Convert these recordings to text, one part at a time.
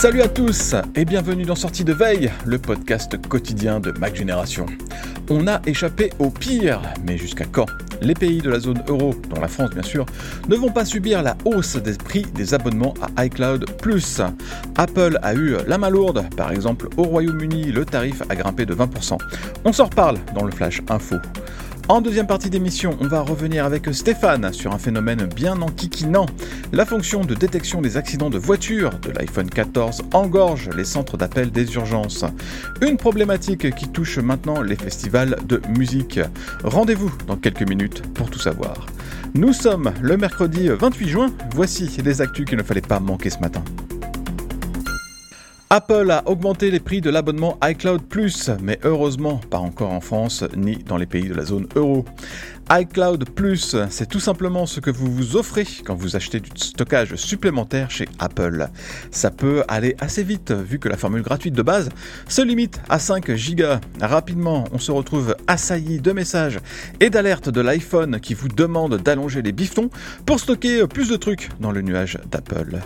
Salut à tous et bienvenue dans Sortie de Veille, le podcast quotidien de Mac Génération. On a échappé au pire, mais jusqu'à quand? Les pays de la zone euro, dont la France bien sûr, ne vont pas subir la hausse des prix des abonnements à iCloud. Apple a eu la main lourde, par exemple au Royaume-Uni, le tarif a grimpé de 20%. On s'en reparle dans le Flash Info. En deuxième partie d'émission, on va revenir avec Stéphane sur un phénomène bien enquiquinant. La fonction de détection des accidents de voiture de l'iPhone 14 engorge les centres d'appel des urgences. Une problématique qui touche maintenant les festivals de musique. Rendez-vous dans quelques minutes pour tout savoir. Nous sommes le mercredi 28 juin, voici les actus qu'il ne fallait pas manquer ce matin. Apple a augmenté les prix de l'abonnement iCloud Plus, mais heureusement pas encore en France ni dans les pays de la zone euro iCloud Plus, c'est tout simplement ce que vous vous offrez quand vous achetez du stockage supplémentaire chez Apple. Ça peut aller assez vite vu que la formule gratuite de base se limite à 5 Go. Rapidement, on se retrouve assailli de messages et d'alertes de l'iPhone qui vous demandent d'allonger les bifetons pour stocker plus de trucs dans le nuage d'Apple.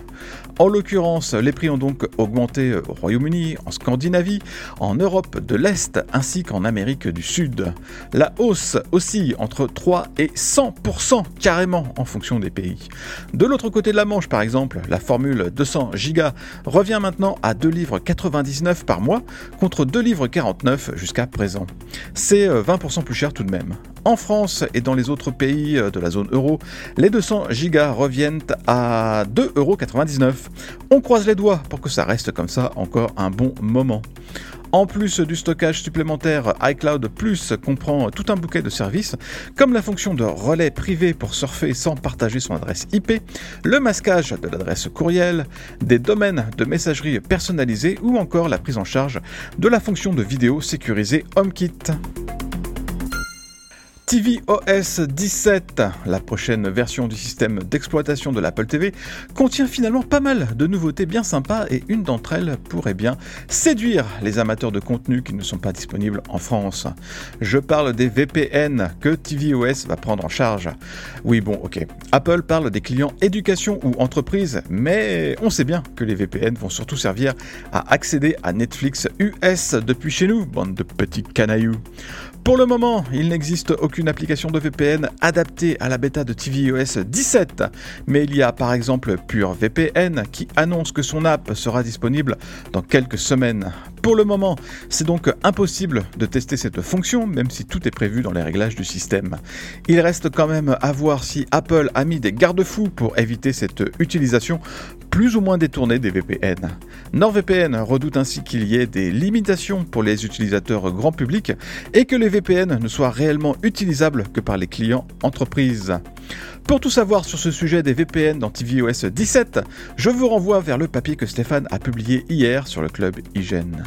En l'occurrence, les prix ont donc augmenté au Royaume-Uni, en Scandinavie, en Europe de l'Est ainsi qu'en Amérique du Sud. La hausse oscille entre 3 et 100% carrément en fonction des pays. De l'autre côté de la Manche, par exemple, la formule 200 Go revient maintenant à 2 livres 99 par mois contre 2 livres 49 jusqu'à présent. C'est 20% euh, plus cher tout de même. En France et dans les autres pays euh, de la zone euro, les 200 Go reviennent à 2,99€. On croise les doigts pour que ça reste comme ça encore un bon moment. En plus du stockage supplémentaire, iCloud Plus comprend tout un bouquet de services, comme la fonction de relais privé pour surfer sans partager son adresse IP, le masquage de l'adresse courriel, des domaines de messagerie personnalisés ou encore la prise en charge de la fonction de vidéo sécurisée HomeKit tvOS 17, la prochaine version du système d'exploitation de l'Apple TV, contient finalement pas mal de nouveautés bien sympas et une d'entre elles pourrait bien séduire les amateurs de contenu qui ne sont pas disponibles en France. Je parle des VPN que tvOS va prendre en charge. Oui bon ok, Apple parle des clients éducation ou entreprise, mais on sait bien que les VPN vont surtout servir à accéder à Netflix US depuis chez nous, bande de petits canailloux. Pour le moment, il n'existe aucune application de VPN adaptée à la bêta de tvOS 17, mais il y a par exemple PureVPN qui annonce que son app sera disponible dans quelques semaines. Pour le moment, c'est donc impossible de tester cette fonction, même si tout est prévu dans les réglages du système. Il reste quand même à voir si Apple a mis des garde-fous pour éviter cette utilisation plus ou moins détournée des VPN. NordVPN redoute ainsi qu'il y ait des limitations pour les utilisateurs grand public et que les VPN ne soient réellement utilisables que par les clients entreprises. Pour tout savoir sur ce sujet des VPN dans tvOS 17, je vous renvoie vers le papier que Stéphane a publié hier sur le club Hygiène.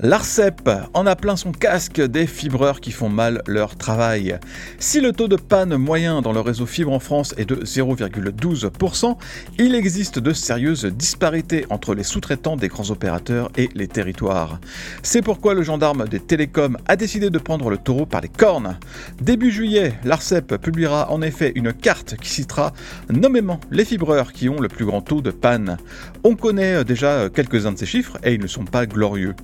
L'ARCEP en a plein son casque des fibreurs qui font mal leur travail. Si le taux de panne moyen dans le réseau fibre en France est de 0,12%, il existe de sérieuses disparités entre les sous-traitants des grands opérateurs et les territoires. C'est pourquoi le gendarme des télécoms a décidé de prendre le taureau par les cornes. Début juillet, l'ARCEP publiera en effet une carte qui citera nommément les fibreurs qui ont le plus grand taux de panne. On connaît déjà quelques-uns de ces chiffres et ils ne sont pas glorieux.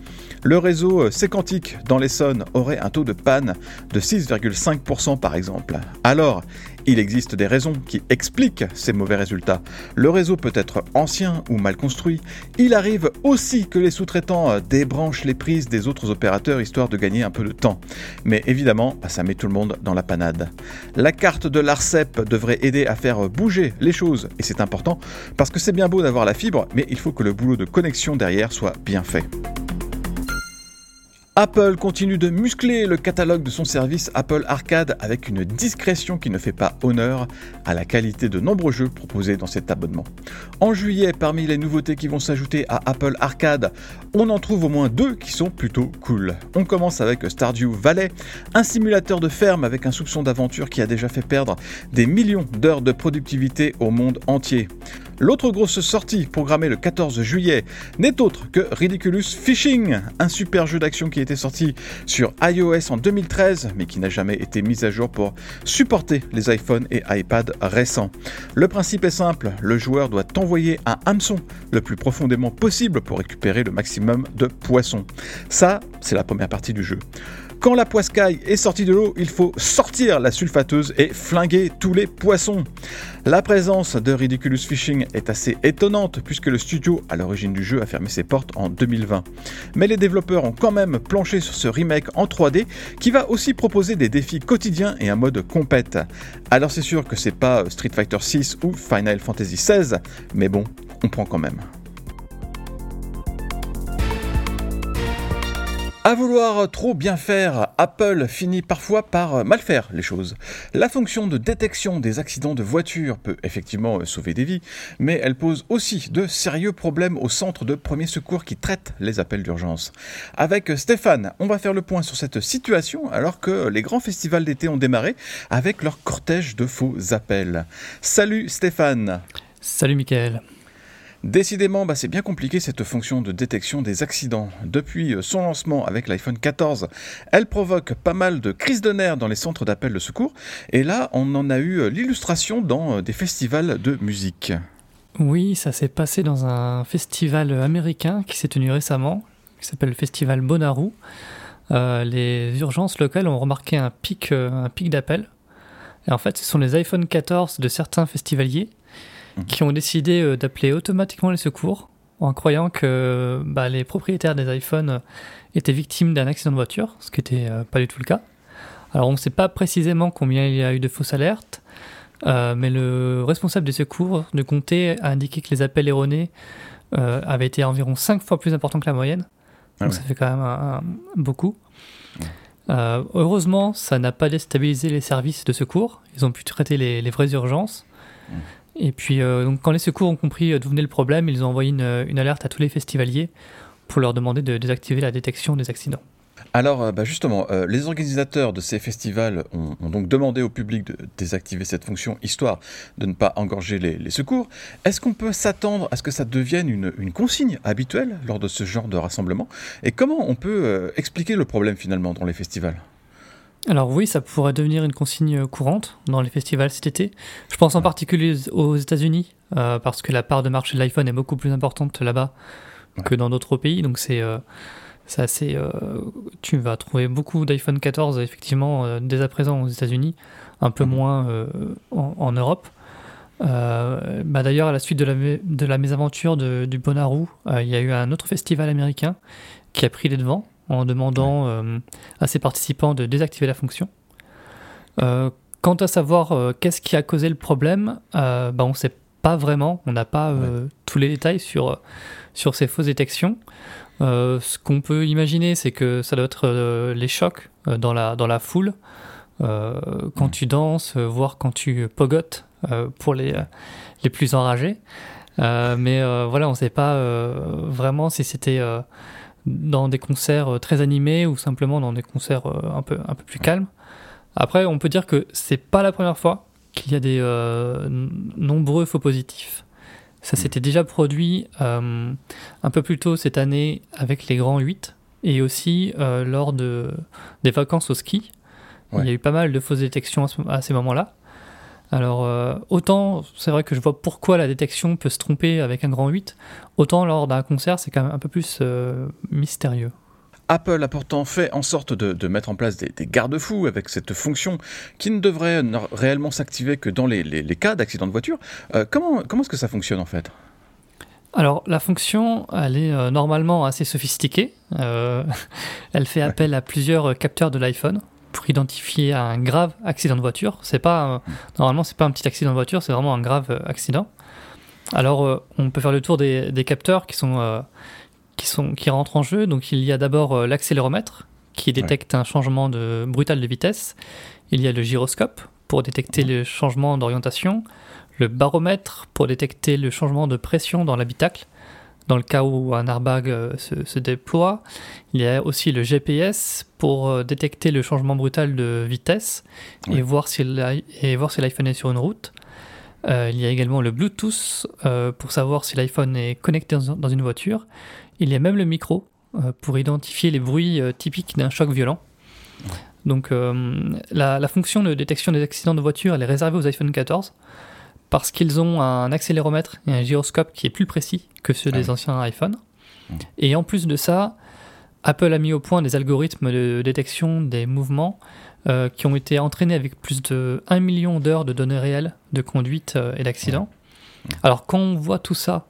Le réseau euh, séquantique dans l'Essonne aurait un taux de panne de 6,5% par exemple. Alors, il existe des raisons qui expliquent ces mauvais résultats. Le réseau peut être ancien ou mal construit. Il arrive aussi que les sous-traitants euh, débranchent les prises des autres opérateurs histoire de gagner un peu de temps. Mais évidemment, bah, ça met tout le monde dans la panade. La carte de l'ARCEP devrait aider à faire bouger les choses, et c'est important parce que c'est bien beau d'avoir la fibre, mais il faut que le boulot de connexion derrière soit bien fait. Apple continue de muscler le catalogue de son service Apple Arcade avec une discrétion qui ne fait pas honneur à la qualité de nombreux jeux proposés dans cet abonnement. En juillet, parmi les nouveautés qui vont s'ajouter à Apple Arcade, on en trouve au moins deux qui sont plutôt cool. On commence avec Stardew Valley, un simulateur de ferme avec un soupçon d'aventure qui a déjà fait perdre des millions d'heures de productivité au monde entier. L'autre grosse sortie, programmée le 14 juillet, n'est autre que Ridiculous Fishing, un super jeu d'action qui était sorti sur iOS en 2013, mais qui n'a jamais été mis à jour pour supporter les iPhones et iPad récents. Le principe est simple, le joueur doit envoyer un hameçon le plus profondément possible pour récupérer le maximum de poissons. Ça, c'est la première partie du jeu. Quand la poiscaille est sortie de l'eau, il faut sortir la sulfateuse et flinguer tous les poissons. La présence de Ridiculous Fishing est assez étonnante puisque le studio à l'origine du jeu a fermé ses portes en 2020. Mais les développeurs ont quand même planché sur ce remake en 3D qui va aussi proposer des défis quotidiens et un mode compète. Alors c'est sûr que c'est pas Street Fighter 6 ou Final Fantasy 16, mais bon, on prend quand même. À vouloir trop bien faire, Apple finit parfois par mal faire les choses. La fonction de détection des accidents de voiture peut effectivement sauver des vies, mais elle pose aussi de sérieux problèmes au centre de premier secours qui traite les appels d'urgence. Avec Stéphane, on va faire le point sur cette situation alors que les grands festivals d'été ont démarré avec leur cortège de faux appels. Salut Stéphane Salut Michael Décidément, bah, c'est bien compliqué cette fonction de détection des accidents. Depuis euh, son lancement avec l'iPhone 14, elle provoque pas mal de crises de nerfs dans les centres d'appel de secours. Et là, on en a eu euh, l'illustration dans euh, des festivals de musique. Oui, ça s'est passé dans un festival américain qui s'est tenu récemment, qui s'appelle le festival Bonnaroo. les urgences locales ont remarqué un pic, un pic d'appel. Et en fait, ce sont les iPhone 14 de certains festivaliers Mhm. qui ont décidé euh, d'appeler automatiquement les secours en croyant que bah, les propriétaires des iPhones euh, étaient victimes d'un accident de voiture, ce qui n'était euh, pas du tout le cas. Alors on ne sait pas précisément combien il y a eu de fausses alertes, mais le responsable des secours de comté a indiqué que les appels erronés avaient été environ 5 fois plus importants que la moyenne. Ah Donc ça fait quand même beaucoup. heureusement, ça n'a pas déstabilisé les services de secours. Ils ont pu traiter les, les vraies urgences. Et puis, euh, donc, quand les secours ont compris euh, d'où venait le problème, ils ont envoyé une, une, alerte à tous les festivaliers pour leur demander de désactiver la détection des accidents. Alors, euh, bah justement, les organisateurs de ces festivals ont, donc demandé au public de désactiver cette fonction, histoire de ne pas engorger les, secours. Est-ce qu'on peut s'attendre à ce que ça devienne une, consigne habituelle lors de ce genre de rassemblement? Et comment on peut expliquer le problème finalement dans les festivals? Alors oui, ça pourrait devenir une consigne courante dans les festivals cet été. Je pense en particulier aux États-Unis, euh, parce que la part de marché de l'iPhone est beaucoup plus importante là-bas que dans d'autres pays. Donc c'est euh, assez. Euh, tu vas trouver beaucoup d'iPhone 14 effectivement dès à présent aux États-Unis, un peu mhm. moins en, Europe. Bah D'ailleurs, à la suite de la, de la mésaventure de, du Bonnaroo, il y a eu un autre festival américain qui a pris les devants en demandant euh, à ses participants de désactiver la fonction. Euh, quant à savoir euh, qu'est-ce qui a causé le problème, bah, on ne sait pas vraiment, on n'a pas tous les détails sur, sur ces fausses détections. ce qu'on peut imaginer, c'est que ça doit être les chocs dans, la, dans la foule, quand tu danses, voire quand tu pogotes pour les, les plus enragés. mais voilà, on ne sait pas vraiment si c'était dans des concerts euh, très animés ou simplement dans des concerts euh, un peu, un peu plus calmes. Après, on peut dire que c'est pas la première fois qu'il y a des euh, nombreux faux positifs. Ça mm. s'était déjà produit un peu plus tôt cette année avec les grands 8 et aussi lors de, des vacances au ski. Il y a eu pas mal de fausses détections à ces moments-là. Alors, euh, autant c'est vrai que je vois pourquoi la détection peut se tromper avec un grand 8, autant lors d'un concert, c'est quand même un peu plus euh, mystérieux. Apple a pourtant fait en sorte de, mettre en place des, garde-fous avec cette fonction qui ne devrait réellement s'activer que dans les, cas d'accident de voiture. Euh, comment comment est-ce que ça fonctionne en fait? Alors la fonction, elle est normalement assez sophistiquée. elle fait appel à plusieurs capteurs de l'iPhone pour identifier un grave accident de voiture. C'est pas normalement c'est pas un petit accident de voiture, c'est vraiment un grave euh, accident. Alors euh, on peut faire le tour des, capteurs qui sont euh, qui sont qui rentrent en jeu. Donc il y a d'abord l'accéléromètre qui détecte un changement de brutal de vitesse. Il y a le gyroscope pour détecter le changement d'orientation, le baromètre pour détecter le changement de pression dans l'habitacle dans le cas où un airbag euh, se, déploie. Il y a aussi le GPS pour euh, détecter le changement brutal de vitesse et voir si l'iPhone est sur une route. il y a également le Bluetooth pour savoir si l'iPhone est connecté dans une voiture. Il y a même le micro pour identifier les bruits typiques d'un choc violent. Donc la, la, fonction de détection des accidents de voiture elle est réservée aux iPhone 14 parce qu'ils ont un accéléromètre et un gyroscope qui est plus précis que ceux des ah anciens iPhones. Mmh. Et en plus de ça, Apple a mis au point des algorithmes de détection des mouvements euh, qui ont été entraînés avec plus de 1 million d'heures de données réelles de conduite euh, et d'accident. Mmh. Alors quand on voit tout ça,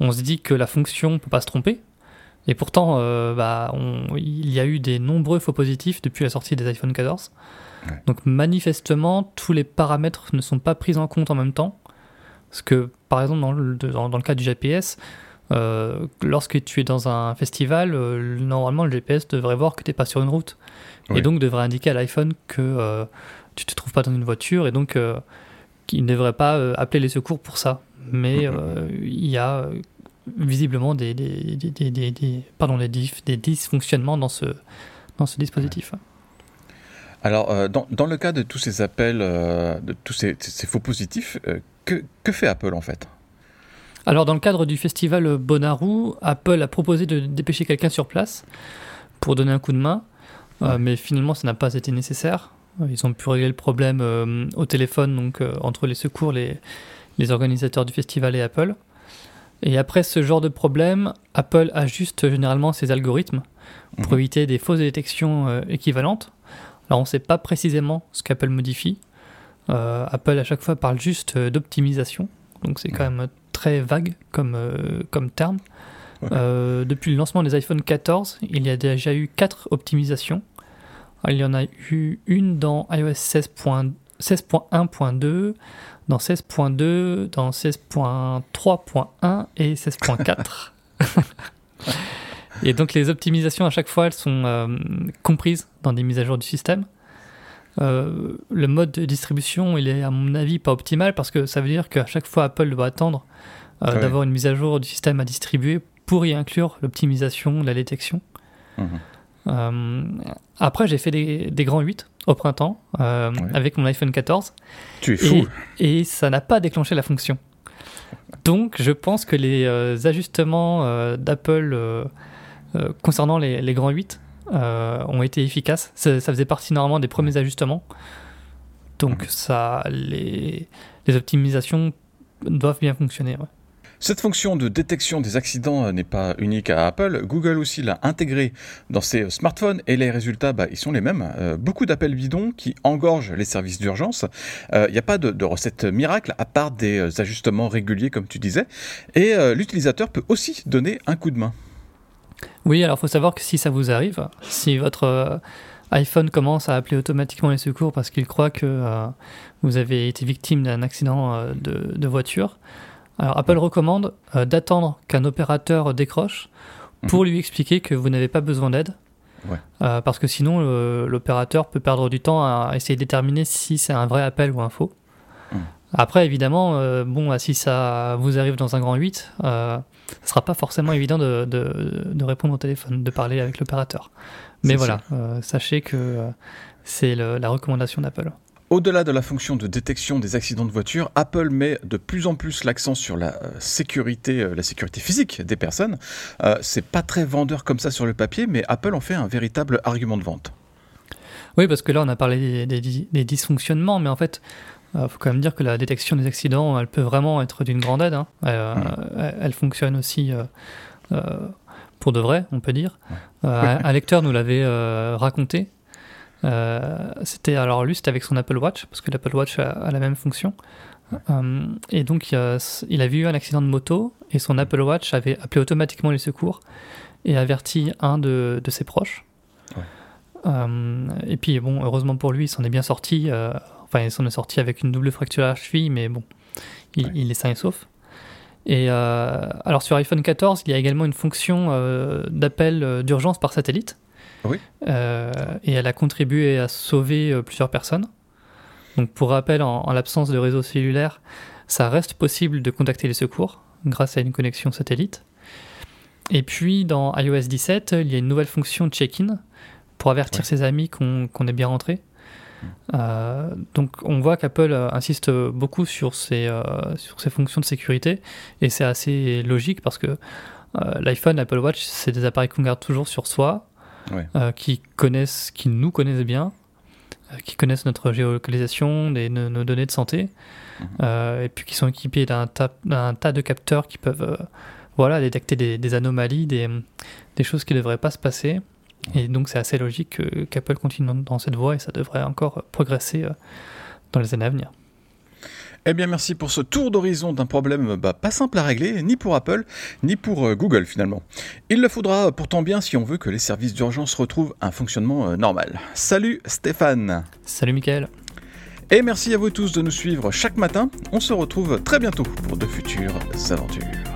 on se dit que la fonction ne peut pas se tromper. Et pourtant, euh, bah, il y a eu des nombreux faux positifs depuis la sortie des iPhone 14. Donc manifestement, tous les paramètres ne sont pas pris en compte en même temps. Parce que, par exemple, dans le, dans, le cas du GPS, euh, lorsque tu es dans un festival, euh, normalement le GPS devrait voir que tu n'es pas sur une route. Et donc devrait indiquer à l'iPhone que euh, tu ne te trouves pas dans une voiture et donc qu'il ne devrait pas appeler les secours pour ça. Mais il y a visiblement des, des, des, des, pardon, des, des dysfonctionnements dans ce, dans ce dispositif. Alors, euh, dans, dans, le cas de tous ces appels, euh, de tous ces, faux positifs, euh, que, que, fait Apple en fait? Alors, dans le cadre du festival Bonnaroo, Apple a proposé de dépêcher quelqu'un sur place pour donner un coup de main, mais finalement, ça n'a pas été nécessaire. Ils ont pu régler le problème au téléphone, donc entre les secours, les, les organisateurs du festival et Apple. Et après ce genre de problème, Apple ajuste généralement ses algorithmes pour mhm. éviter des fausses détections équivalentes. Alors on ne sait pas précisément ce qu'Apple modifie. Euh, Apple à chaque fois parle juste euh, d'optimisation, donc c'est quand même très vague comme, euh, comme terme. depuis le lancement des iPhone 14, il y a déjà eu 4 optimisations. il y en a eu une dans iOS 16.1.2, dans 16.2, dans 16.3.1 et 16.4. Et donc les optimisations à chaque fois, elles sont euh, comprises dans des mises à jour du système. Euh, le mode de distribution, il est à mon avis pas optimal parce que ça veut dire qu'à chaque fois Apple doit attendre euh, d'avoir une mise à jour du système à distribuer pour y inclure l'optimisation, la détection. Mhm. après, j'ai fait des, des, grands 8 au printemps avec mon iPhone 14. Tu es fou. Et, et ça n'a pas déclenché la fonction. Donc, je pense que les ajustements d'Apple euh, concernant les, grands 8 euh, ont été efficaces. Ça, faisait partie normalement des premiers ajustements. Donc mhm. ça, les, optimisations doivent bien fonctionner. Cette fonction de détection des accidents euh, n'est pas unique à Apple. Google aussi l'a intégrée dans ses smartphones et les résultats, bah, ils sont les mêmes. beaucoup d'appels bidons qui engorgent les services d'urgence. Il n'y a pas de, de, recette miracle à part des ajustements réguliers, comme tu disais. Et l'utilisateur peut aussi donner un coup de main. Oui, alors il faut savoir que si ça vous arrive, si votre euh, iPhone commence à appeler automatiquement les secours parce qu'il croit que euh, vous avez été victime d'un accident euh, de, voiture, alors Apple recommande d'attendre qu'un opérateur décroche pour mhm. lui expliquer que vous n'avez pas besoin d'aide. parce que sinon, l'opérateur peut perdre du temps à essayer de déterminer si c'est un vrai appel ou un faux. Après, évidemment, bon, si ça vous arrive dans un grand 8, ce sera pas forcément évident de, de, répondre au téléphone, de parler avec l'opérateur. Mais voilà, euh, sachez que euh, c'est la recommandation d'Apple. Au-delà de la fonction de détection des accidents de voiture, Apple met de plus en plus l'accent sur la euh, sécurité, la sécurité physique des personnes. c'est pas très vendeur comme ça sur le papier, mais Apple en fait un véritable argument de vente. Oui, parce que là, on a parlé des, des dysfonctionnements, mais en fait, il euh, faut quand même dire que la détection des accidents, elle peut vraiment être d'une grande aide. Hein. Euh, elle, fonctionne aussi euh, pour de vrai, on peut dire. un lecteur nous l'avait raconté. c'était alors lui, c'était avec son Apple Watch, parce que l'Apple Watch a, la même fonction. et donc, il a, vu un accident de moto et son Apple Watch avait appelé automatiquement les secours et averti un de, ses proches. et puis, bon, heureusement pour lui, il s'en est bien sorti Enfin, il s'en est sorti avec une double fracture à la cheville, mais bon, il, est sain et sauf. Et euh, alors sur iPhone 14, il y a également une fonction euh, d'appel euh, d'urgence par satellite. Oui. et elle a contribué à sauver plusieurs personnes. Donc pour rappel, en, l'absence de réseau cellulaire, ça reste possible de contacter les secours grâce à une connexion satellite. Et puis dans iOS 17, il y a une nouvelle fonction check-in pour avertir ses amis qu'on est bien rentré. Donc on voit qu'Apple insiste beaucoup sur ces, sur ces fonctions de sécurité et c'est assez logique parce que l'iPhone, l'Apple Watch, c'est des appareils qu'on garde toujours sur soi, qui connaissent, qui nous connaissent bien, qui connaissent notre géolocalisation, nos, données de santé, mhm. et puis qui sont équipés d'un tas de capteurs qui peuvent voilà, détecter des, anomalies, des, choses qui ne devraient pas se passer. Et donc c'est assez logique qu'Apple continue dans cette voie et ça devrait encore progresser euh, dans les années à venir. Eh bien, merci pour ce tour d'horizon d'un problème bah, pas simple à régler, ni pour Apple, ni pour euh, Google finalement. Il le faudra pourtant bien si on veut que les services d'urgence retrouvent un fonctionnement euh, normal. Salut Stéphane Salut Mickaël Et merci à vous tous de nous suivre chaque matin. On se retrouve très bientôt pour de futures aventures.